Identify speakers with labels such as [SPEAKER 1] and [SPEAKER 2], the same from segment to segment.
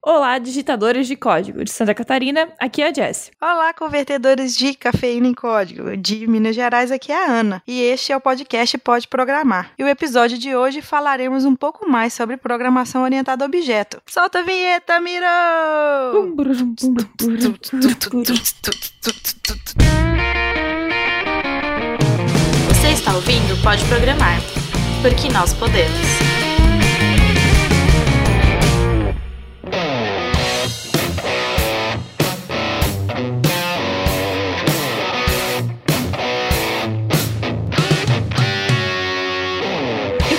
[SPEAKER 1] Olá, digitadores de código de Santa Catarina, aqui é a Jess.
[SPEAKER 2] Olá, convertedores de cafeína em código de Minas Gerais, aqui é a Ana. E este é o podcast Pode Programar. E o episódio de hoje falaremos um pouco mais sobre programação orientada a objeto. Solta a vinheta, Miro!
[SPEAKER 3] Você está ouvindo Pode Programar, porque nós podemos.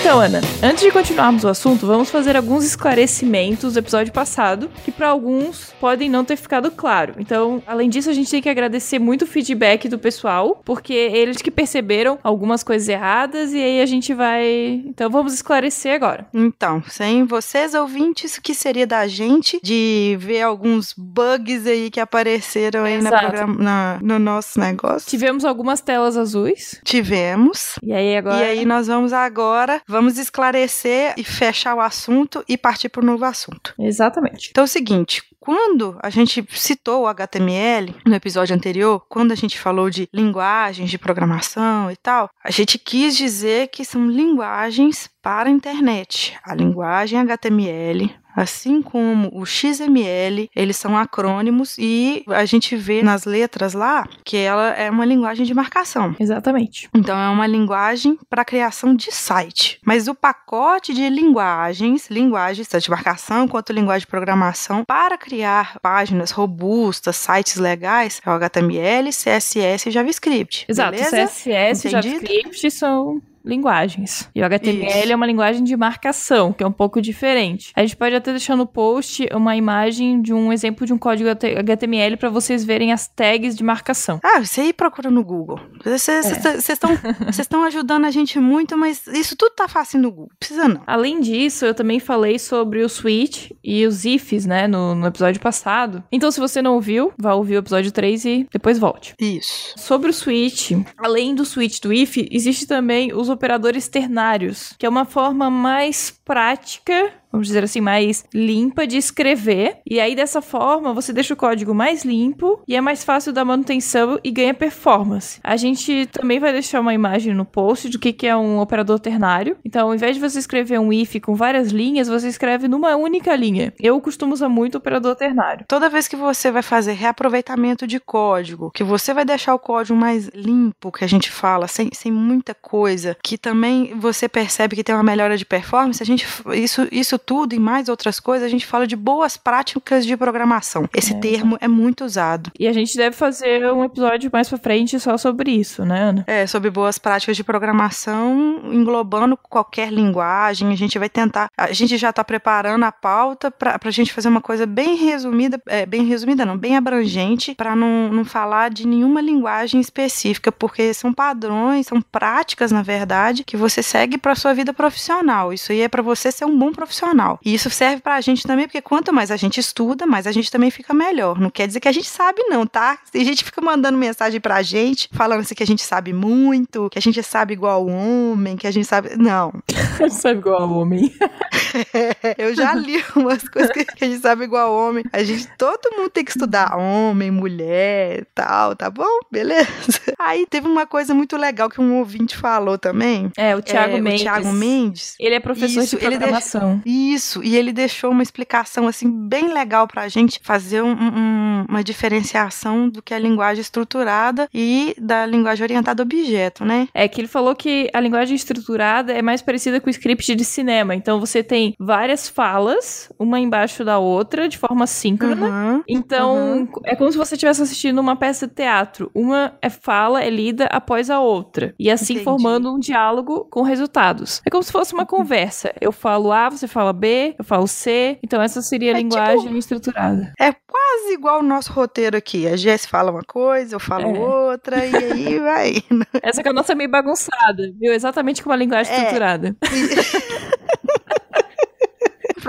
[SPEAKER 1] Então, Ana, antes de continuarmos o assunto, vamos fazer alguns esclarecimentos do episódio passado, que para alguns podem não ter ficado claro. Então, além disso, a gente tem que agradecer muito o feedback do pessoal, porque eles que perceberam algumas coisas erradas e aí a gente vai. Então, vamos esclarecer agora.
[SPEAKER 2] Então, sem vocês ouvintes, o que seria da gente de ver alguns bugs aí que apareceram aí na na- no nosso negócio?
[SPEAKER 1] Tivemos algumas telas azuis.
[SPEAKER 2] Tivemos.
[SPEAKER 1] E aí agora.
[SPEAKER 2] E aí nós vamos agora, vamos esclarecer e fechar o assunto e partir para o novo assunto.
[SPEAKER 1] Exatamente.
[SPEAKER 2] Então é o seguinte, quando a gente citou o HTML no episódio anterior, quando a gente falou de linguagens de programação e tal, a gente quis dizer que são linguagens para a internet. A linguagem HTML, assim como o XML, eles são acrônimos e a gente vê nas letras lá que ela é uma linguagem de marcação.
[SPEAKER 1] Exatamente.
[SPEAKER 2] Então é uma linguagem para criação de site. Mas o pacote de linguagens, linguagens tanto de marcação quanto linguagem de programação para criar páginas robustas, sites legais, é o HTML, CSS e JavaScript.
[SPEAKER 1] Exato.
[SPEAKER 2] Beleza?
[SPEAKER 1] CSS e? JavaScript são linguagens. E o HTML
[SPEAKER 2] Isso.
[SPEAKER 1] é uma linguagem de marcação, que é um pouco diferente. A gente pode até deixar no post uma imagem de um exemplo de um código HTML para vocês verem as tags de marcação.
[SPEAKER 2] Ah, você aí procura no Google. Vocês estão estão ajudando a gente muito, mas isso tudo tá fácil no Google. Precisa não.
[SPEAKER 1] Além disso, eu também falei sobre o switch e os ifs, né, no, no episódio passado. Então, se você não ouviu, vá ouvir o episódio 3 e depois volte.
[SPEAKER 2] Isso.
[SPEAKER 1] Sobre o switch, além do switch do if, existe também os operadores ternários, que é uma forma mais prática, vamos dizer assim, mais limpa de escrever. E aí dessa forma, você deixa o código mais limpo e é mais fácil da manutenção e ganha performance. A gente também vai deixar uma imagem no post do que que é um operador ternário. Então, ao invés de você escrever um if com várias linhas, você escreve numa única linha. Eu costumo usar muito operador ternário.
[SPEAKER 2] Toda vez que você vai fazer reaproveitamento de código, que você vai deixar o código mais limpo, que a gente fala, sem, sem muita coisa, que também você percebe que tem uma melhora de performance, a gente isso, isso tudo e mais outras coisas, a gente fala de boas práticas de programação. Esse
[SPEAKER 1] É,
[SPEAKER 2] termo é muito usado.
[SPEAKER 1] E a gente deve fazer um episódio mais pra frente só sobre isso, né, Ana?
[SPEAKER 2] É, sobre boas práticas de programação, englobando qualquer linguagem. A gente vai tentar. A gente já está preparando a pauta para a gente fazer uma coisa bem resumida, é, bem resumida, não, bem abrangente, para não, não falar de nenhuma linguagem específica, porque são padrões, são práticas, na verdade, que você segue para sua vida profissional. Isso aí é para você ser um bom profissional. E isso serve para a gente também, porque quanto mais a gente estuda, mais a gente também fica melhor. Não quer dizer que a gente sabe, não, tá? Tem gente que fica mandando mensagem pra gente, falando assim que a gente sabe muito, que a gente sabe igual homem, que a gente sabe. Não.
[SPEAKER 1] Sabe igual homem.
[SPEAKER 2] Eu já li umas coisas que a gente sabe igual homem. A gente, todo mundo tem que estudar homem, mulher, tal, tá bom? Beleza. Aí teve uma coisa muito legal que um ouvinte falou também.
[SPEAKER 1] É, o Thiago
[SPEAKER 2] É,
[SPEAKER 1] Mendes.
[SPEAKER 2] O Thiago Mendes.
[SPEAKER 1] Ele é professor
[SPEAKER 2] Isso,
[SPEAKER 1] de
[SPEAKER 2] ele
[SPEAKER 1] programação.
[SPEAKER 2] Isso, e ele deixou uma explicação assim bem legal pra gente fazer um- um- uma diferenciação do que é a linguagem estruturada e da linguagem orientada a objeto, né?
[SPEAKER 1] É que ele falou que a linguagem estruturada é mais parecida com o script de cinema. Então você tem várias falas, uma embaixo da outra, de forma síncrona.
[SPEAKER 2] Uhum.
[SPEAKER 1] Então, é como se você estivesse assistindo uma peça de teatro. Uma é fala, é lida após a outra. E assim
[SPEAKER 2] Entendi.
[SPEAKER 1] formando um diálogo com resultados. É como se fosse uma conversa. Eu falo A, você fala B, eu falo C. Então, essa seria a
[SPEAKER 2] É
[SPEAKER 1] linguagem estruturada.
[SPEAKER 2] É quase igual o nosso roteiro aqui. A Jess fala uma coisa, eu falo
[SPEAKER 1] É.
[SPEAKER 2] outra, e aí vai.
[SPEAKER 1] Essa que é a nossa meio bagunçada, viu? Exatamente como a linguagem
[SPEAKER 2] É.
[SPEAKER 1] estruturada.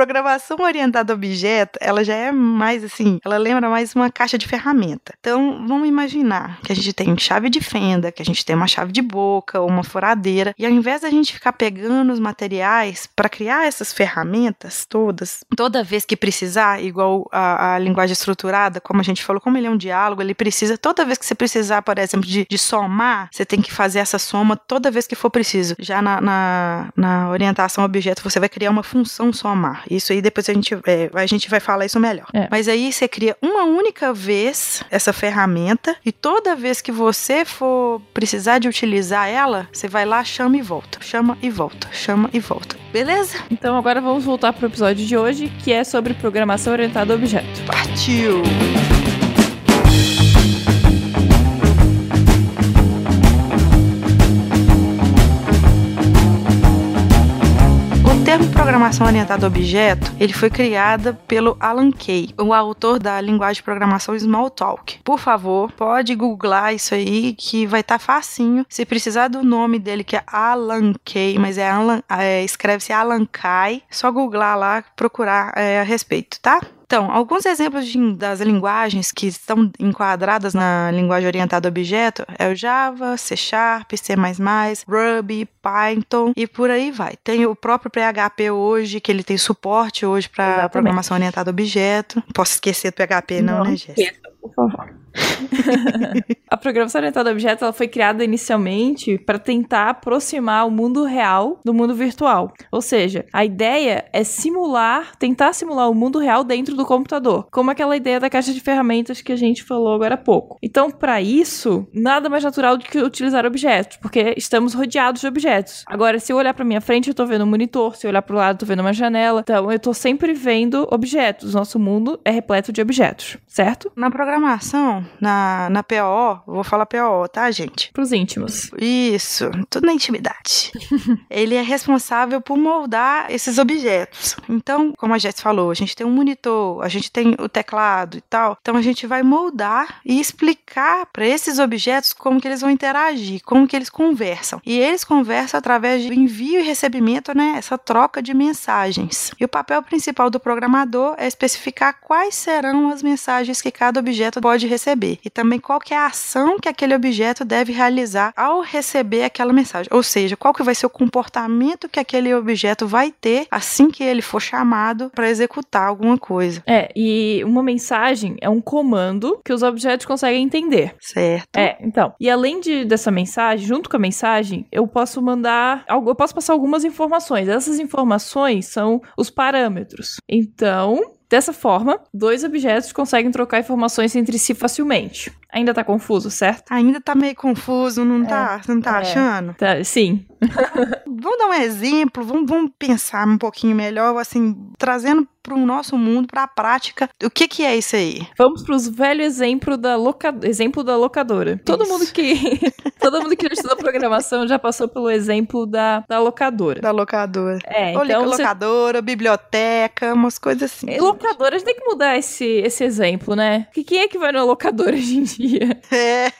[SPEAKER 2] programação orientada a objeto, ela já é mais assim, ela lembra mais uma caixa de ferramenta. Então, vamos imaginar que a gente tem chave de fenda, que a gente tem uma chave de boca, uma furadeira, e ao invés da gente ficar pegando os materiais para criar essas ferramentas todas, toda vez que precisar, igual a, a, linguagem estruturada, como a gente falou, como ele é um diálogo, ele precisa, toda vez que você precisar, por exemplo, de, de somar, você tem que fazer essa soma toda vez que for preciso. Já na, na, na orientação objeto, você vai criar uma função somar. Isso aí depois a gente, é, a gente vai falar isso melhor. É. Mas aí você cria uma única vez essa ferramenta e toda vez que você for precisar de utilizar ela, você vai lá, chama e volta. Chama e volta. Chama e volta. Beleza?
[SPEAKER 1] Então agora vamos voltar para o episódio de hoje, que é sobre programação orientada a objeto.
[SPEAKER 2] Partiu! Programação orientada a objeto, ele foi criada pelo Alan Kay, o autor da linguagem de programação Smalltalk. Por favor, pode googlar isso aí que vai estar tá facinho. Se precisar do nome dele que é Alan Kay, mas é, Alan, é escreve-se Alan Kay, só googlar lá, procurar é, a respeito, tá? Então, alguns exemplos de, das linguagens que estão enquadradas na linguagem orientada a objeto é o Java, C Sharp, C++, Ruby, Python e por aí vai. Tem o próprio PHP hoje, que ele tem suporte hoje para programação orientada a objeto. Posso esquecer do PHP não, não né, Jéssica? Por favor.
[SPEAKER 1] a programação orientada a objetos ela foi criada inicialmente para tentar aproximar o mundo real do mundo virtual. Ou seja, a ideia é simular, tentar simular o mundo real dentro do computador, como aquela ideia da caixa de ferramentas que a gente falou agora há pouco. Então, para isso, nada mais natural do que utilizar objetos, porque estamos rodeados de objetos. Agora, se eu olhar para minha frente, eu estou vendo um monitor, se eu olhar para o lado, eu tô vendo uma janela. Então, eu estou sempre vendo objetos. Nosso mundo é repleto de objetos, certo?
[SPEAKER 2] Na programação, na, na PO, vou falar PO, tá, gente?
[SPEAKER 1] Pros íntimos.
[SPEAKER 2] Isso, tudo na intimidade. ele é responsável por moldar esses objetos. Então, como a Jess falou, a gente tem um monitor, a gente tem o teclado e tal. Então, a gente vai moldar e explicar para esses objetos como que eles vão interagir, como que eles conversam. E eles conversam através de envio e recebimento, né? Essa troca de mensagens. E o papel principal do programador é especificar quais serão as mensagens que cada objeto pode receber receber e também qual que é a ação que aquele objeto deve realizar ao receber aquela mensagem. Ou seja, qual que vai ser o comportamento que aquele objeto vai ter assim que ele for chamado para executar alguma coisa.
[SPEAKER 1] É, e uma mensagem é um comando que os objetos conseguem entender.
[SPEAKER 2] Certo.
[SPEAKER 1] É, então. E além de, dessa mensagem, junto com a mensagem, eu posso mandar, eu posso passar algumas informações. Essas informações são os parâmetros. Então, Dessa forma, dois objetos conseguem trocar informações entre si facilmente. Ainda tá confuso, certo?
[SPEAKER 2] Ainda tá meio confuso, não tá? é, tá? Não tá é, achando?
[SPEAKER 1] Tá, sim.
[SPEAKER 2] vamos dar um exemplo, vamos, vamos pensar um pouquinho melhor, assim, trazendo para o nosso mundo, para a prática. O que que é isso aí?
[SPEAKER 1] Vamos para os velhos exemplo da loca... exemplo da locadora. Isso. Todo mundo que todo mundo que estuda programação já passou pelo exemplo da, da locadora.
[SPEAKER 2] Da locadora.
[SPEAKER 1] É, então
[SPEAKER 2] locadora, biblioteca, umas coisas assim.
[SPEAKER 1] E locadora, a gente tem que mudar esse, esse exemplo, né? Que quem é que vai na locadora hoje em dia?
[SPEAKER 2] É.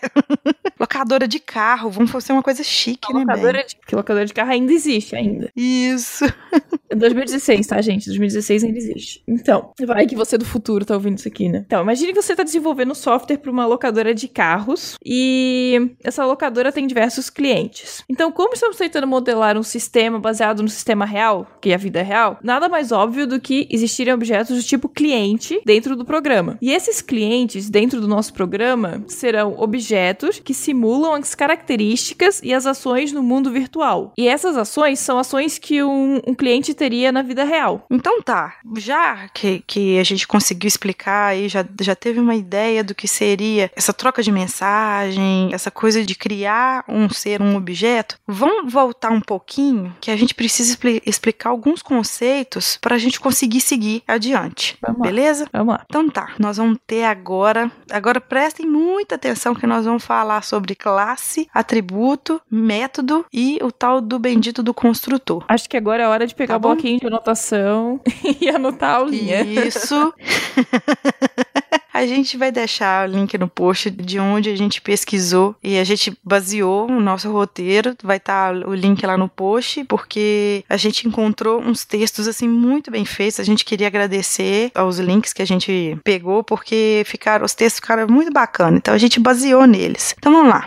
[SPEAKER 2] locadora de carro, vamos fazer uma coisa chique, né,
[SPEAKER 1] locadora de... Que locadora de carro ainda existe ainda.
[SPEAKER 2] Isso.
[SPEAKER 1] 2016, tá, gente? 2016 ainda existe. Então, vai que você do futuro tá ouvindo isso aqui, né? Então, imagine que você tá desenvolvendo software para uma locadora de carros e essa locadora tem diversos clientes. Então, como estamos tentando modelar um sistema baseado no sistema real, que é a vida real, nada mais óbvio do que existirem objetos do tipo cliente dentro do programa. E esses clientes dentro do nosso programa serão objetos que simulam as características e as ações no mundo virtual. E essas ações são ações que um, um cliente teria na vida real.
[SPEAKER 2] Então tá, já que, que a gente conseguiu explicar aí, já, já teve uma ideia do que seria essa troca de mensagem, essa coisa de criar um ser, um objeto, vamos voltar um pouquinho que a gente precisa expli explicar alguns conceitos para a gente conseguir seguir adiante. Vamos beleza?
[SPEAKER 1] Lá. Vamos lá.
[SPEAKER 2] Então tá, nós vamos ter agora, agora prestem muita atenção que nós vamos falar sobre classe, atributo, método e o tal do bendito do construtor.
[SPEAKER 1] Acho que agora é hora de pegar tá o bloquinho de anotação e anotar a aulinha.
[SPEAKER 2] Isso. A gente vai deixar o link no post de onde a gente pesquisou e a gente baseou o nosso roteiro. Vai estar tá o link lá no post, porque a gente encontrou uns textos assim muito bem feitos. A gente queria agradecer aos links que a gente pegou, porque ficaram, os textos ficaram muito bacanas. Então a gente baseou neles. Então vamos lá.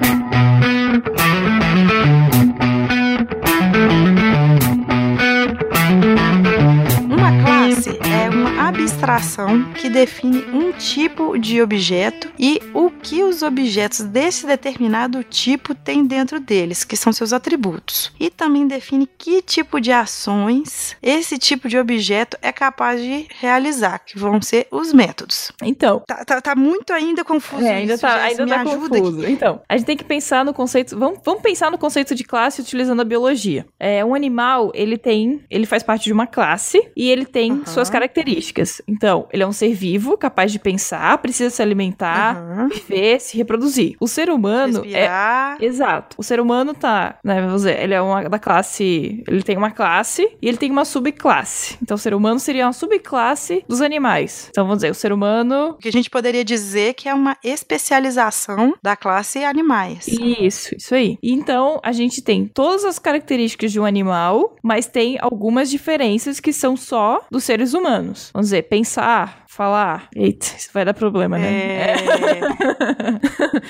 [SPEAKER 2] Abstração que define um tipo de objeto e o que os objetos desse determinado tipo têm dentro deles, que são seus atributos. E também define que tipo de ações esse tipo de objeto é capaz de realizar, que vão ser os métodos.
[SPEAKER 1] Então.
[SPEAKER 2] Tá, tá, tá muito ainda confuso.
[SPEAKER 1] É, ainda isso, tá, ainda tá confuso. Aqui. Então, a gente tem que pensar no conceito. Vamos, vamos pensar no conceito de classe utilizando a biologia. É, um animal, ele tem. Ele faz parte de uma classe e ele tem uhum. suas características. Então, ele é um ser vivo, capaz de pensar, precisa se alimentar, uhum. viver, se reproduzir. O ser humano é
[SPEAKER 2] Respirar.
[SPEAKER 1] é. Exato. O ser humano tá, né, vamos dizer, ele é uma da classe. Ele tem uma classe e ele tem uma subclasse. Então, o ser humano seria uma subclasse dos animais. Então, vamos dizer, o ser humano.
[SPEAKER 2] O que a gente poderia dizer que é uma especialização da classe animais.
[SPEAKER 1] Isso, isso aí. Então, a gente tem todas as características de um animal, mas tem algumas diferenças que são só dos seres humanos. Vamos dizer, pensar, falar. Eita, isso vai dar problema, né?
[SPEAKER 2] É...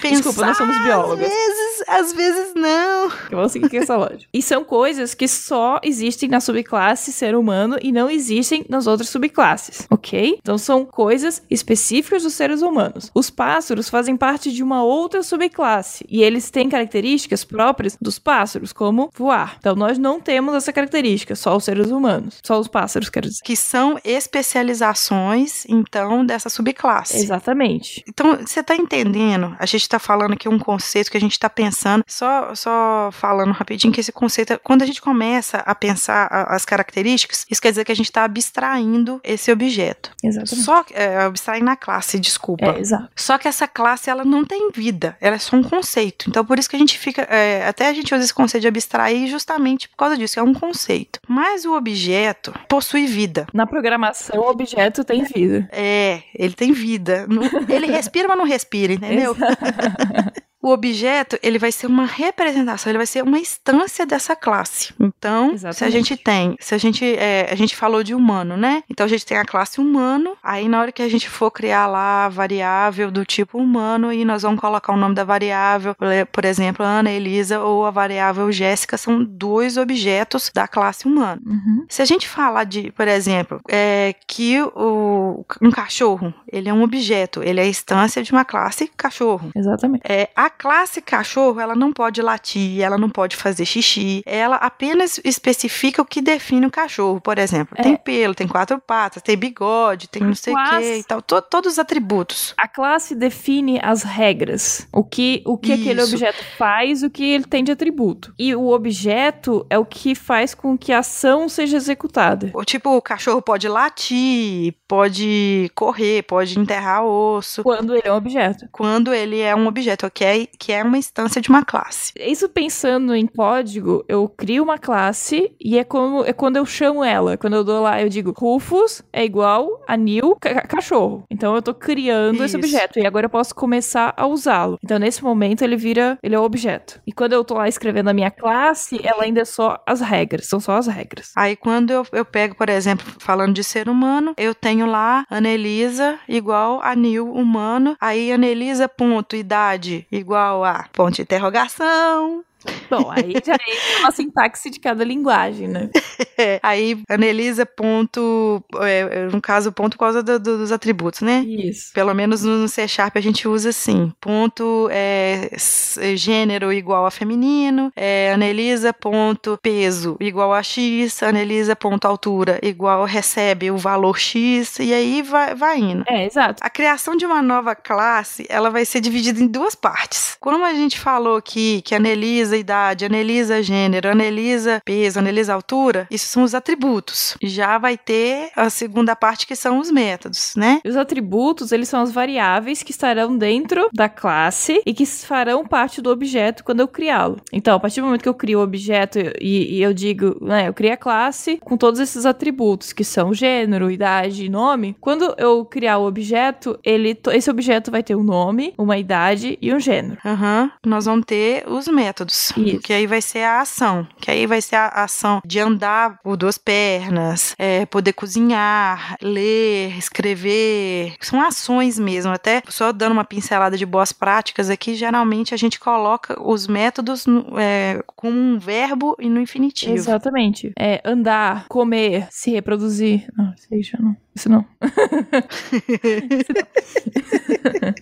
[SPEAKER 1] Desculpa, nós somos biólogos.
[SPEAKER 2] Às vezes, às vezes não.
[SPEAKER 1] Vamos seguir com essa lógica. E são coisas que só existem na subclasse ser humano e não existem nas outras subclasses, ok? Então são coisas específicas dos seres humanos. Os pássaros fazem parte de uma outra subclasse e eles têm características próprias dos pássaros, como voar. Então nós não temos essa característica, só os seres humanos. Só os pássaros, quero dizer.
[SPEAKER 2] Que são especializações então, dessa subclasse.
[SPEAKER 1] Exatamente.
[SPEAKER 2] Então, você está entendendo? A gente está falando aqui um conceito que a gente está pensando, só, só falando rapidinho que esse conceito, quando a gente começa a pensar as características, isso quer dizer que a gente está abstraindo esse objeto.
[SPEAKER 1] Exatamente.
[SPEAKER 2] Só é, abstraindo a classe, desculpa.
[SPEAKER 1] É, exato.
[SPEAKER 2] Só que essa classe, ela não tem vida, ela é só um conceito. Então, por isso que a gente fica, é, até a gente usa esse conceito de abstrair justamente por causa disso, é um conceito. Mas o objeto possui vida.
[SPEAKER 1] Na programação, o objeto tem vida.
[SPEAKER 2] É, ele tem vida. Ele respira, mas não respira, entendeu? o objeto ele vai ser uma representação, ele vai ser uma instância dessa classe. Então, Exatamente. se a gente tem, se a gente é, a gente falou de humano, né? Então a gente tem a classe humano. Aí na hora que a gente for criar lá a variável do tipo humano e nós vamos colocar o nome da variável, por exemplo, Ana Elisa ou a variável Jéssica são dois objetos da classe humano.
[SPEAKER 1] Uhum.
[SPEAKER 2] Se a gente falar de, por exemplo, é, que o, um cachorro ele é um objeto, ele é a instância de uma classe cachorro.
[SPEAKER 1] Exatamente.
[SPEAKER 2] É, a classe cachorro, ela não pode latir, ela não pode fazer xixi, ela apenas especifica o que define o cachorro. Por exemplo, é. tem pelo, tem quatro patas, tem bigode, tem não sei o que e tal, to, todos os atributos.
[SPEAKER 1] A classe define as regras, o que, o que aquele objeto faz, o que ele tem de atributo. E o objeto é o que faz com que a ação seja executada.
[SPEAKER 2] O tipo, o cachorro pode latir, pode correr, pode enterrar osso.
[SPEAKER 1] Quando ele é um objeto.
[SPEAKER 2] Quando ele é um objeto, ok? Que é uma instância de uma classe.
[SPEAKER 1] Isso pensando em código, eu crio uma classe e é como é quando eu chamo ela. Quando eu dou lá, eu digo Rufus é igual a new cachorro. Então eu tô criando Isso. esse objeto e agora eu posso começar a usá-lo. Então nesse momento ele vira, ele é o objeto. E quando eu tô lá escrevendo a minha classe, ela ainda é só as regras, são só as regras.
[SPEAKER 2] Aí quando eu, eu pego, por exemplo, falando de ser humano, eu tenho lá Anelisa igual a new humano. Aí Anelisa ponto idade igual igual a ponto de interrogação,
[SPEAKER 1] Bom, aí já é uma sintaxe de cada linguagem, né?
[SPEAKER 2] É, aí, Anelisa, ponto. É, no caso, ponto por causa do, do, dos atributos, né?
[SPEAKER 1] Isso.
[SPEAKER 2] Pelo menos no C Sharp a gente usa assim. Ponto é, gênero igual a feminino. É, Anelisa, ponto peso igual a X. Anelisa, ponto altura igual recebe o valor X. E aí vai, vai indo.
[SPEAKER 1] É, exato.
[SPEAKER 2] A criação de uma nova classe, ela vai ser dividida em duas partes. Como a gente falou aqui que a Anelisa anelisa idade, anelisa gênero, anelisa peso, anelisa altura, isso são os atributos. Já vai ter a segunda parte que são os métodos, né?
[SPEAKER 1] Os atributos, eles são as variáveis que estarão dentro da classe e que farão parte do objeto quando eu criá-lo. Então, a partir do momento que eu crio o objeto e, e eu digo, né, eu criei a classe com todos esses atributos, que são gênero, idade e nome, quando eu criar o objeto, ele, esse objeto vai ter um nome, uma idade e um gênero.
[SPEAKER 2] Uhum. Nós vamos ter os métodos,
[SPEAKER 1] Isso.
[SPEAKER 2] que aí vai ser a ação, que aí vai ser a ação de andar por duas pernas, é, poder cozinhar, ler, escrever, são ações mesmo. Até só dando uma pincelada de boas práticas aqui, geralmente a gente coloca os métodos no, é, com um verbo e no infinitivo.
[SPEAKER 1] Exatamente. É andar, comer, se reproduzir. Não, isso aí já não. Isso não. Isso não.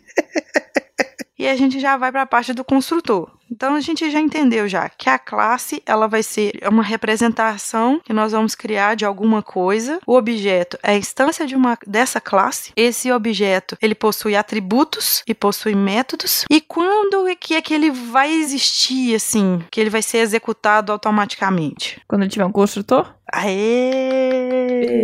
[SPEAKER 2] E a gente já vai para a parte do construtor. Então a gente já entendeu já que a classe ela vai ser uma representação que nós vamos criar de alguma coisa. O objeto é a instância de uma dessa classe. Esse objeto ele possui atributos e possui métodos. E quando é que é que ele vai existir assim, que ele vai ser executado automaticamente?
[SPEAKER 1] Quando ele tiver um construtor?
[SPEAKER 2] Aê!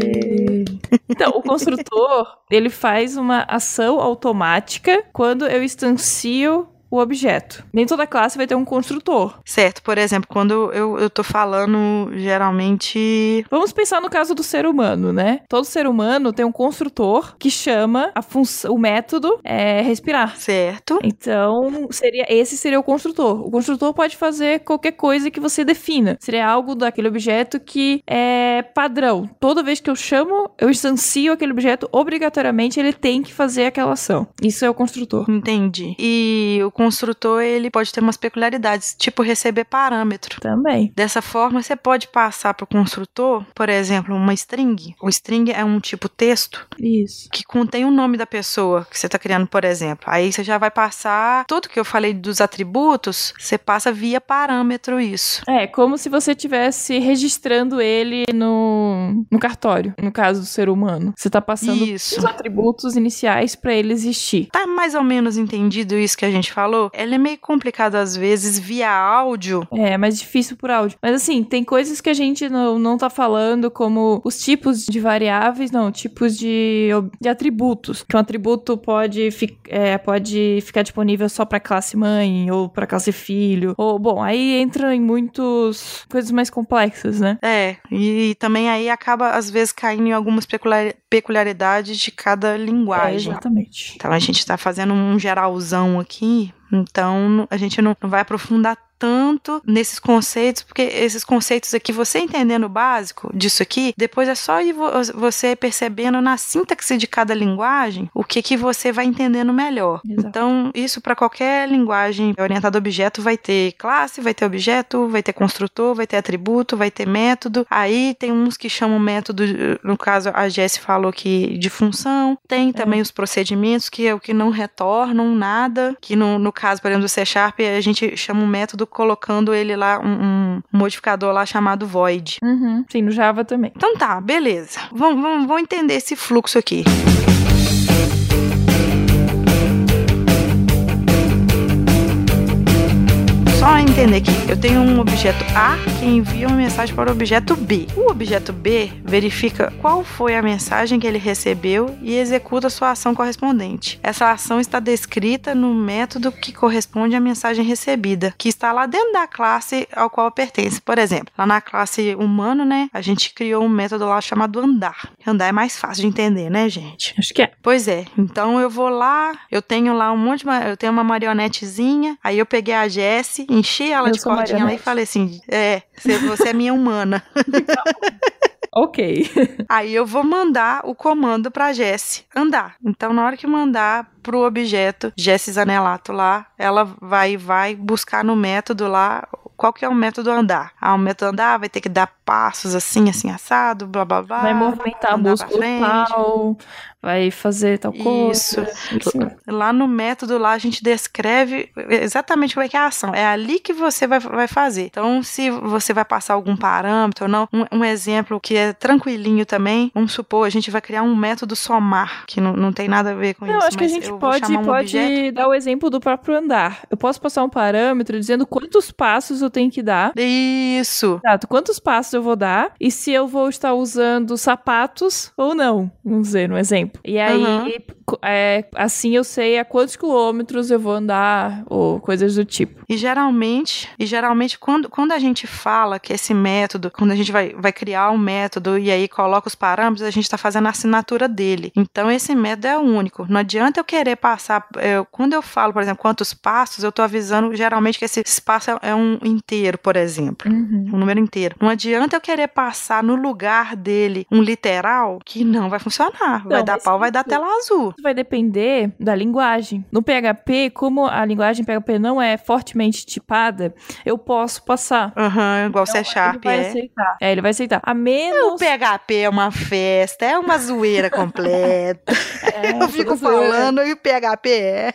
[SPEAKER 1] Então, o construtor, ele faz uma ação automática quando eu instancio o objeto. Nem toda classe vai ter um construtor.
[SPEAKER 2] Certo, por exemplo, quando eu, eu tô falando geralmente.
[SPEAKER 1] Vamos pensar no caso do ser humano, né? Todo ser humano tem um construtor que chama a função, o método é respirar.
[SPEAKER 2] Certo.
[SPEAKER 1] Então, seria esse seria o construtor. O construtor pode fazer qualquer coisa que você defina. Seria algo daquele objeto que é padrão. Toda vez que eu chamo, eu instancio aquele objeto, obrigatoriamente ele tem que fazer aquela ação. Isso é o construtor.
[SPEAKER 2] Entendi. E o construtor ele pode ter umas peculiaridades, tipo receber parâmetro.
[SPEAKER 1] Também.
[SPEAKER 2] Dessa forma, você pode passar para o construtor, por exemplo, uma string. O string é um tipo texto
[SPEAKER 1] Isso.
[SPEAKER 2] que contém o nome da pessoa que você está criando, por exemplo. Aí você já vai passar tudo que eu falei dos atributos, você passa via parâmetro isso.
[SPEAKER 1] É, como se você estivesse registrando ele no, no cartório, no caso do ser humano. Você tá passando
[SPEAKER 2] Isso.
[SPEAKER 1] os atributos iniciais para ele existir.
[SPEAKER 2] Tá mais ou menos entendido isso que a gente falou? Ele é meio complicado às vezes via áudio.
[SPEAKER 1] É, mais difícil por áudio. Mas assim, tem coisas que a gente não, não tá falando, como os tipos de variáveis, não, tipos de, de atributos. Que um atributo pode, fi- é, pode ficar disponível só pra classe mãe, ou pra classe filho. Ou, bom, aí entra em muitas coisas mais complexas, né?
[SPEAKER 2] É, e também aí acaba às vezes caindo em algumas peculiar- peculiaridades de cada
[SPEAKER 1] É,
[SPEAKER 2] linguagem.
[SPEAKER 1] exatamente.
[SPEAKER 2] Então a gente tá fazendo um geralzão aqui, então a gente não, não vai aprofundar tanto nesses conceitos, porque esses conceitos aqui, você entendendo o básico disso aqui, depois é só ir vo- você percebendo na sintaxe de cada linguagem o que que você vai entendendo melhor.
[SPEAKER 1] Exato.
[SPEAKER 2] Então, isso para qualquer linguagem orientada a objeto vai ter classe, vai ter objeto, vai ter construtor, vai ter atributo, vai ter método. Aí tem uns que chamam método, no caso a Jess falou que de função. Tem também os procedimentos que é o que não retornam nada, que no, no caso, por exemplo, do C Sharp, a gente chama um método colocando ele lá, um, um modificador lá chamado void.
[SPEAKER 1] Uhum. Sim, no Java também.
[SPEAKER 2] Então tá, beleza. Vamos, vamos, vamos entender esse fluxo aqui. Só entender aqui, eu tenho um objeto A que envia uma mensagem para o objeto B. O objeto B verifica qual foi a mensagem que ele recebeu e executa sua ação correspondente. Essa ação está descrita no método que corresponde à mensagem recebida, que está lá dentro da classe ao qual pertence. Por exemplo, lá na classe humano, né, a gente criou um método lá chamado andar. Andar é mais fácil de entender, né, gente?
[SPEAKER 1] Acho que é.
[SPEAKER 2] Pois é, então eu vou lá, eu tenho lá um monte de. Eu tenho uma marionetezinha, aí eu peguei a Jessie, enchi ela
[SPEAKER 1] Eu
[SPEAKER 2] de cordinha lá e falei assim: é, você, você é minha humana.
[SPEAKER 1] Ok.
[SPEAKER 2] aí eu vou mandar o comando pra Jessie andar. Então, na hora que mandar pro objeto Jessie Zanelato lá, ela vai vai buscar no método lá qual que é o método andar? Ah, o método andar vai ter que dar passos assim, assim, assado, blá blá blá.
[SPEAKER 1] Vai movimentar músculo tal, vai fazer tal coisa.
[SPEAKER 2] Isso.
[SPEAKER 1] Isso.
[SPEAKER 2] Lá no método, lá a gente descreve exatamente como é que é a ação. É ali que você vai, vai fazer. Então, se você vai passar algum parâmetro ou não, um, um exemplo que é tranquilinho também, vamos supor, a gente vai criar um método somar, que não, não tem nada a ver com
[SPEAKER 1] Não,
[SPEAKER 2] isso.
[SPEAKER 1] acho que a gente
[SPEAKER 2] eu
[SPEAKER 1] pode,
[SPEAKER 2] um
[SPEAKER 1] pode
[SPEAKER 2] objeto.
[SPEAKER 1] dar o exemplo do próprio andar. Eu posso passar um parâmetro dizendo quantos passos eu tenho que dar.
[SPEAKER 2] Isso.
[SPEAKER 1] Exato, quantos passos eu vou dar e se eu vou estar usando sapatos ou não, vamos dizer, um exemplo. E aí, co- é, assim eu sei a quantos quilômetros eu vou andar ou coisas do tipo.
[SPEAKER 2] E geralmente, e geralmente quando, quando a gente fala que esse método, quando a gente vai, vai criar um método e aí coloca os parâmetros, a gente está fazendo a assinatura dele. Então esse método é único. Não adianta eu querer passar. eu- quando eu falo, por exemplo, quantos passos, eu estou avisando geralmente que esse espaço é, é um inteiro, por exemplo. Um número inteiro. Não adianta eu querer passar no lugar dele um literal que não vai funcionar. Vai dar pau, vai dar tela azul.
[SPEAKER 1] Vai depender da linguagem. No PHP, como a linguagem PHP não é fortemente tipada, eu posso passar.
[SPEAKER 2] Aham, igual C
[SPEAKER 1] Então,
[SPEAKER 2] Sharp
[SPEAKER 1] ele vai
[SPEAKER 2] é.
[SPEAKER 1] aceitar. É, ele vai aceitar. A
[SPEAKER 2] O
[SPEAKER 1] menos.
[SPEAKER 2] PHP é uma festa, é uma zoeira completa.
[SPEAKER 1] É,
[SPEAKER 2] Eu fico
[SPEAKER 1] zoeira.
[SPEAKER 2] falando e o PHP é.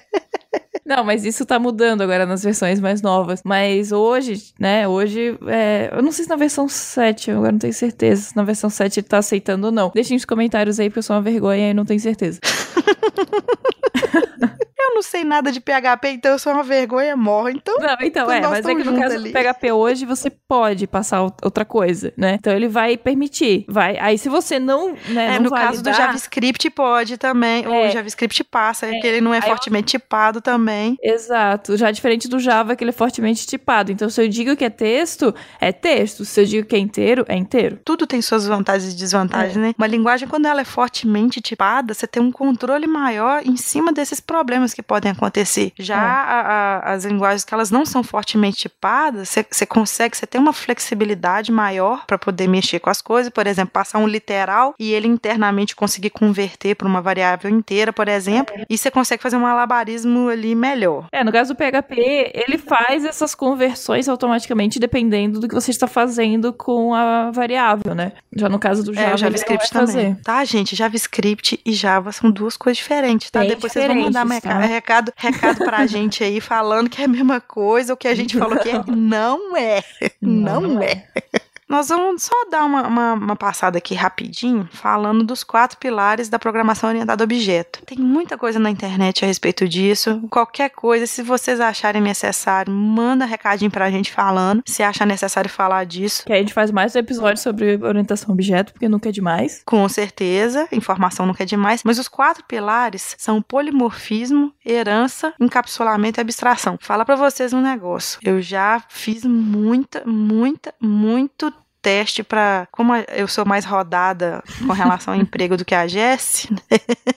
[SPEAKER 1] Não, mas isso tá mudando agora nas versões mais novas. Mas hoje, né, hoje, é, eu não sei se na versão 7, eu agora não tenho certeza se na versão 7 ele tá aceitando ou não. Deixem nos comentários aí, porque eu sou uma vergonha e não tenho certeza.
[SPEAKER 2] Eu não sei nada de PHP, então eu sou uma vergonha morra. Então,
[SPEAKER 1] Não, então, é, mas é que no caso
[SPEAKER 2] ali.
[SPEAKER 1] do PHP hoje, você pode passar outra coisa, né? Então ele vai permitir, vai. Aí se você não, né,
[SPEAKER 2] é,
[SPEAKER 1] não
[SPEAKER 2] no caso do JavaScript pode também. Ou
[SPEAKER 1] É.
[SPEAKER 2] o JavaScript passa, porque ele não é
[SPEAKER 1] Aí eu-
[SPEAKER 2] fortemente tipado também.
[SPEAKER 1] Exato, já diferente do Java, que ele é fortemente tipado. Então, se eu digo que é texto, é texto. Se eu digo que é inteiro, é inteiro.
[SPEAKER 2] Tudo tem suas vantagens e desvantagens,
[SPEAKER 1] É.
[SPEAKER 2] né? Uma linguagem, quando ela é fortemente tipada, você tem um controle maior em cima desses problemas que podem acontecer. Já
[SPEAKER 1] É.
[SPEAKER 2] a- a- as linguagens que elas não são fortemente tipadas, você, consegue, você tem uma flexibilidade maior para poder mexer com as coisas. Por exemplo, passar um literal e ele internamente conseguir converter para uma variável inteira, por exemplo, e você consegue fazer um malabarismo ali melhor.
[SPEAKER 1] É, no caso do PHP, ele faz essas conversões automaticamente dependendo do que você está fazendo com a variável, né? Já no caso do Java,
[SPEAKER 2] É, o
[SPEAKER 1] ele
[SPEAKER 2] JavaScript também.
[SPEAKER 1] fazer.
[SPEAKER 2] Tá, gente? JavaScript e Java são duas coisas diferentes, tá?
[SPEAKER 1] Bem
[SPEAKER 2] Depois vocês vão mandar
[SPEAKER 1] diferentes,
[SPEAKER 2] meca-
[SPEAKER 1] tá?
[SPEAKER 2] recado, recado pra gente aí falando que é a mesma coisa, o que a gente falou que é. Não é. Não, é. Nós vamos só dar uma, uma, uma passada aqui rapidinho, falando dos quatro pilares da programação orientada a objeto. Tem muita coisa na internet a respeito disso. Qualquer coisa, se vocês acharem necessário, manda recadinho pra gente falando. Se achar necessário falar disso,
[SPEAKER 1] Que aí a gente faz mais um episódio sobre orientação a objeto, porque nunca é demais.
[SPEAKER 2] Com certeza, informação nunca é demais, mas os quatro pilares são polimorfismo, herança, encapsulamento e abstração. Fala pra vocês um negócio. Eu já fiz muita, muita, muito teste pra. como eu sou mais rodada com relação ao emprego do que a Jess,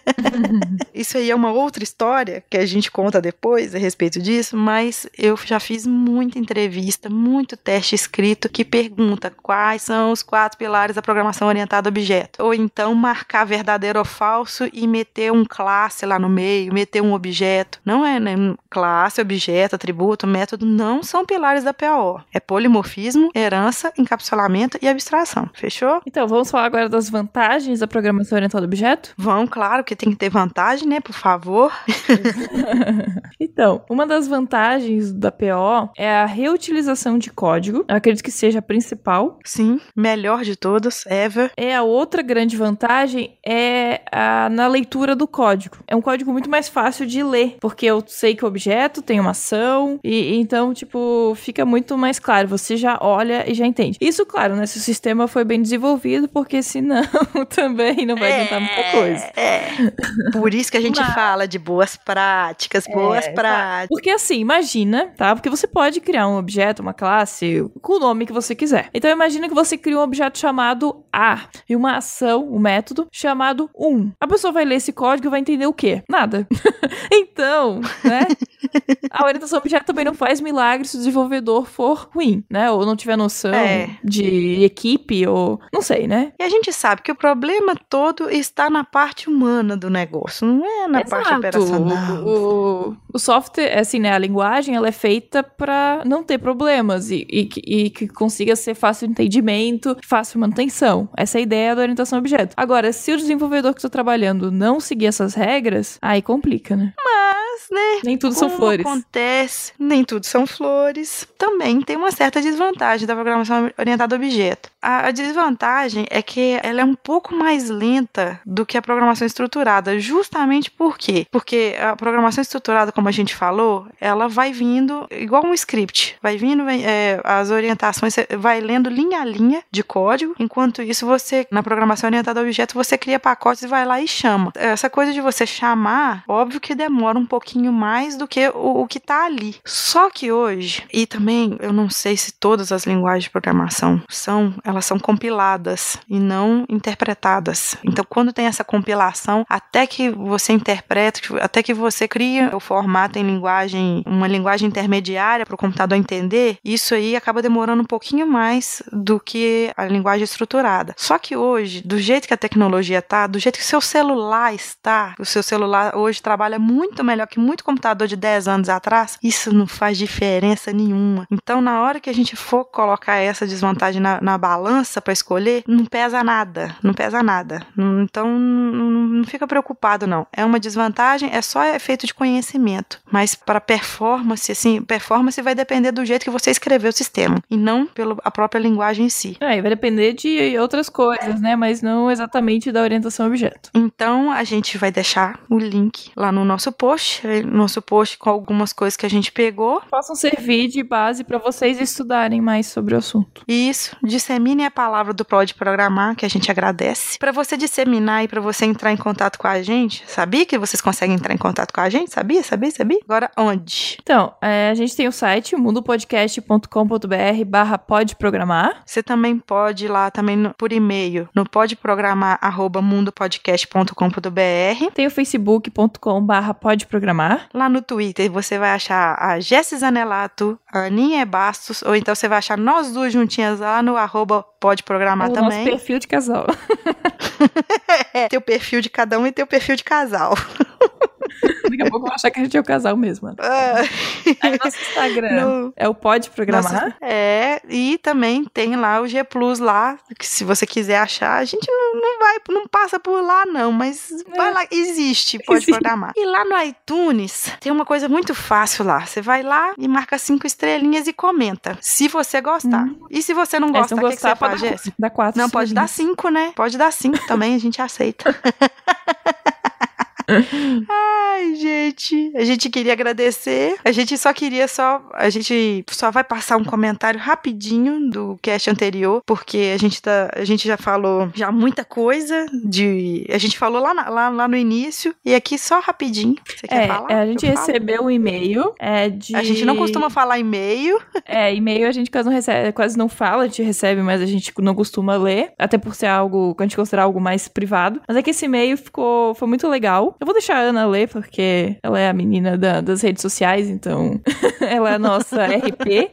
[SPEAKER 2] isso aí é uma outra história que a gente conta depois a respeito disso, mas eu já fiz muita entrevista, muito teste escrito que pergunta quais são os quatro pilares da programação orientada a objeto. Ou então marcar verdadeiro ou falso e meter um classe lá no meio, meter um objeto. Não é né? classe, objeto, atributo, método, não são pilares da PO. É polimorfismo, herança, encapsulamento e abstração. Fechou?
[SPEAKER 1] Então, vamos falar agora das vantagens da programação orientada a objeto?
[SPEAKER 2] Vão, claro, que tem que ter vantagem, né? Por favor.
[SPEAKER 1] Então, uma das vantagens da PO é a reutilização de código. Eu acredito que seja a principal.
[SPEAKER 2] Sim, melhor de todas, ever.
[SPEAKER 1] É a outra grande vantagem é a, na leitura do código. É um código muito mais fácil de ler, porque eu sei que o objeto tem uma ação e então, tipo, fica muito mais claro. Você já olha e já entende. Isso, claro, né? Se o sistema foi bem desenvolvido, porque senão também não vai adiantar muita coisa.
[SPEAKER 2] É. Por isso que a gente
[SPEAKER 1] Mas-
[SPEAKER 2] fala de boas práticas, boas
[SPEAKER 1] É,
[SPEAKER 2] práticas.
[SPEAKER 1] Porque assim, imagina, tá? Porque você pode criar um objeto, uma classe, com o nome que você quiser. Então imagina que você cria um objeto chamado A e uma ação, um método chamado 1. A pessoa vai ler esse código e vai entender o quê? Nada. então, né? A orientação objeto também não faz milagre se o desenvolvedor for ruim, né? Ou não tiver noção
[SPEAKER 2] É.
[SPEAKER 1] de equipe, ou não sei, né?
[SPEAKER 2] E a gente sabe que o problema todo está na parte humana do negócio. Não é na parte operacional.
[SPEAKER 1] O, o software, assim, né, a linguagem, ela é feita para não ter problemas e, e, e, que consiga ser fácil de entendimento, fácil manutenção. Essa é a ideia da orientação a objeto. Agora, se o desenvolvedor que está trabalhando não seguir essas regras, aí complica, né?
[SPEAKER 2] Mas, né?
[SPEAKER 1] Nem tudo são flores.
[SPEAKER 2] acontece, nem tudo são flores. Também tem uma certa desvantagem da programação orientada a objeto. A, a desvantagem é que ela é um pouco mais lenta do que a programação estruturada, justamente por quê? Porque a programação estruturada, como a gente falou, ela vai vindo igual um script, vai vindo é, as orientações, você vai lendo linha a linha de código, enquanto isso você, na programação orientada a objeto, você cria pacotes e vai lá e chama. Essa coisa de você chamar, óbvio que demora um pouquinho mais do que o, o que está ali. Só que hoje, e também eu não sei se todas as linguagens de programação são, elas são compiladas e não interpretadas. Então, quando tem essa compilação, até que você interpreta, até que você cria o formato em linguagem, uma linguagem intermediária para o computador entender, isso aí acaba demorando um pouquinho mais do que a linguagem estruturada. Só que hoje, do jeito que a tecnologia está, do jeito que o seu celular está, o seu celular hoje trabalha muito melhor que muito computador de 10 anos atrás, isso não faz diferença nenhuma. Então, na hora que a gente for colocar essa desvantagem na, na balança para escolher, não pesa nada, não pesa nada. Então, não, não fica preocupado, não. É uma desvantagem, é só efeito de conhecimento. Mas para performance, assim, performance vai depender do jeito que você escreveu o sistema e não pela própria linguagem em si.
[SPEAKER 1] É, vai depender de outras coisas, né? Mas não exatamente da orientação objeto.
[SPEAKER 2] Então, a gente vai deixar o link lá no nosso post, nosso post com algumas coisas que a gente pegou.
[SPEAKER 1] Possam servir de base para vocês estudarem mais sobre o assunto.
[SPEAKER 2] Isso, dissemine a palavra do Pode Programar, que a gente agradece. Para você disseminar e para você entrar em contato com a gente, sabia que vocês conseguem entrar em contato com a gente? Sabia? Sabia? Sabia? Agora onde?
[SPEAKER 1] Então, é, a gente tem o site mundopodcast.com.br barra pode programar.
[SPEAKER 2] Você também pode ir lá também no, por e-mail no podeprogramar@mundopodcast.com.br.
[SPEAKER 1] Tem o facebook.com barra pode programar.
[SPEAKER 2] Lá no Twitter você vai achar a Jessis Zanelato, a Aninha Bastos, ou então você vai achar nós duas juntinhas lá no arroba pode programar
[SPEAKER 1] o
[SPEAKER 2] também.
[SPEAKER 1] Nosso perfil de casal.
[SPEAKER 2] é, teu perfil de cada um e teu perfil de casal.
[SPEAKER 1] Daqui a pouco vão achar que a gente é o casal mesmo.
[SPEAKER 2] É.
[SPEAKER 1] Aí nosso Instagram no... é o Pode Programar. Nossa,
[SPEAKER 2] é, e também tem lá o G Plus lá, que se você quiser achar, a gente não, não vai, não passa por lá não, mas é. vai lá, existe, Pode existe. Programar. E lá no iTunes tem uma coisa muito fácil lá, você vai lá e marca cinco estrelinhas e comenta, se você gostar. Hum. E se você não gostar, o que, que, você faz, Jéssica?
[SPEAKER 1] Dá quatro.
[SPEAKER 2] Não, pode dar cinco, né? Pode dar cinco também, a gente aceita. Ai, gente, a gente queria agradecer. A gente só queria só, a gente só vai passar um comentário rapidinho do cast anterior, porque a gente tá, a gente já falou já muita coisa de, a gente falou lá, na, lá, lá no início e aqui só rapidinho. Você quer
[SPEAKER 1] é,
[SPEAKER 2] falar?
[SPEAKER 1] A gente recebeu um e-mail é, de
[SPEAKER 2] A gente não costuma falar e-mail.
[SPEAKER 1] É, e-mail a gente quase não recebe, quase não fala, a gente recebe, mas a gente não costuma ler, até por ser algo que a gente considera algo mais privado. Mas é que esse e-mail ficou foi muito legal. Eu vou deixar a Ana ler, porque ela é a menina da, das redes sociais, então ela é a nossa RP.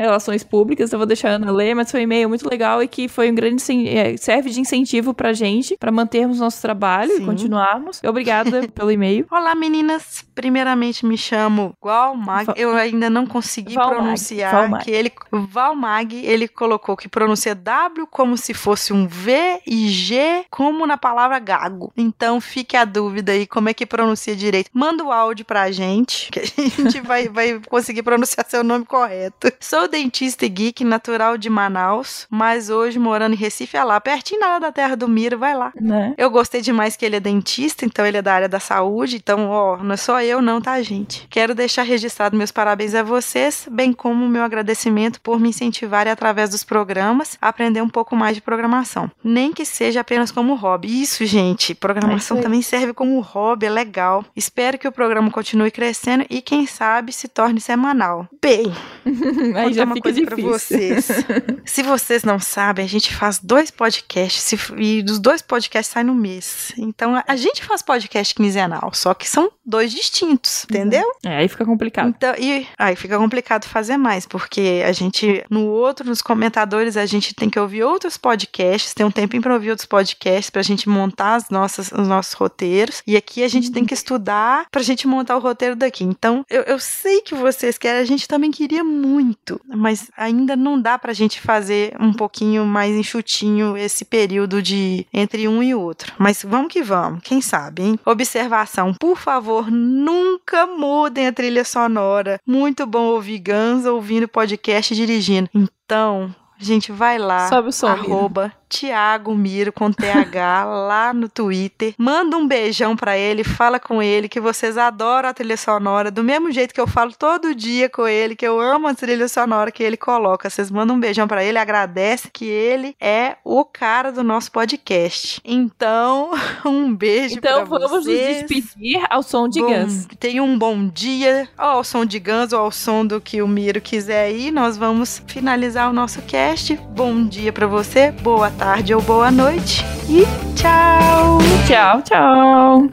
[SPEAKER 1] Relações Públicas, eu vou deixar a Ana ler, mas foi um e-mail muito legal e que foi um grande é, serve de incentivo pra gente, para mantermos nosso trabalho Sim. e continuarmos. Obrigada pelo e-mail.
[SPEAKER 2] Olá, meninas. Primeiramente me chamo Valmag. Val... Eu ainda não consegui Valmag. pronunciar Valmag. que ele Valmag, ele colocou que pronuncia W como se fosse um V e G como na palavra gago. Então fique a dúvida aí como é que pronuncia direito. Manda o áudio pra gente, que a gente vai, vai conseguir pronunciar seu nome correto. Sou dentista e geek natural de Manaus, mas hoje morando em Recife, é lá, pertinho lá da terra do Miro, vai lá.
[SPEAKER 1] Né?
[SPEAKER 2] Eu gostei demais que ele é dentista, então ele é da área da saúde, então, ó, não é só eu não, tá, gente? Quero deixar registrado meus parabéns a vocês, bem como o meu agradecimento por me incentivarem através dos programas a aprender um pouco mais de programação. Nem que seja apenas como hobby. Isso, gente, programação é também serve como hobby, é legal. Espero que o programa continue crescendo e, quem sabe, se torne semanal. Bem,
[SPEAKER 1] Aí
[SPEAKER 2] contar uma coisa para vocês. se vocês não sabem, a gente faz dois podcasts e dos dois podcasts sai no mês. Então a gente faz podcast quinzenal, só que são dois distintos, entendeu?
[SPEAKER 1] É, aí fica complicado.
[SPEAKER 2] Então, e aí fica complicado fazer mais, porque a gente, no outro, nos comentadores, a gente tem que ouvir outros podcasts, tem um tempinho para ouvir outros podcasts pra gente montar as nossas, os nossos roteiros. E aqui a gente uhum. tem que estudar pra gente montar o roteiro daqui. Então, eu, eu sei que vocês querem, a gente também queria muito, mas ainda não dá pra gente fazer um pouquinho mais enxutinho esse período de entre um e outro. Mas vamos que vamos, quem sabe, hein? Observação, por favor, nunca mudem a trilha sonora. Muito bom ouvir Guns ouvindo podcast dirigindo. Então, gente, vai lá.
[SPEAKER 1] Sobe o som.
[SPEAKER 2] Arroba Tiago Miro com TH lá no Twitter. Manda um beijão para ele, fala com ele que vocês adoram a trilha sonora, do mesmo jeito que eu falo todo dia com ele, que eu amo a trilha sonora que ele coloca. Vocês mandam um beijão para ele, agradece que ele é o cara do nosso podcast. Então, um beijo
[SPEAKER 1] então,
[SPEAKER 2] pra
[SPEAKER 1] vocês. Então vamos nos despedir ao som de bom, Guns.
[SPEAKER 2] Tenha um bom dia, ou ao som de Guns, ou ao som do que o Miro quiser aí. Nós vamos finalizar o nosso cast. Bom dia para você, boa tarde ou boa noite e tchau!
[SPEAKER 1] Tchau, tchau!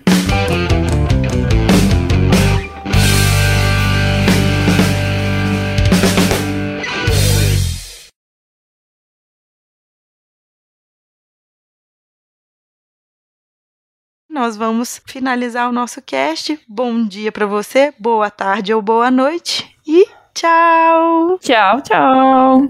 [SPEAKER 2] nós vamos finalizar o nosso cast. Bom dia para você, boa tarde ou boa noite e tchau!
[SPEAKER 1] Tchau, tchau!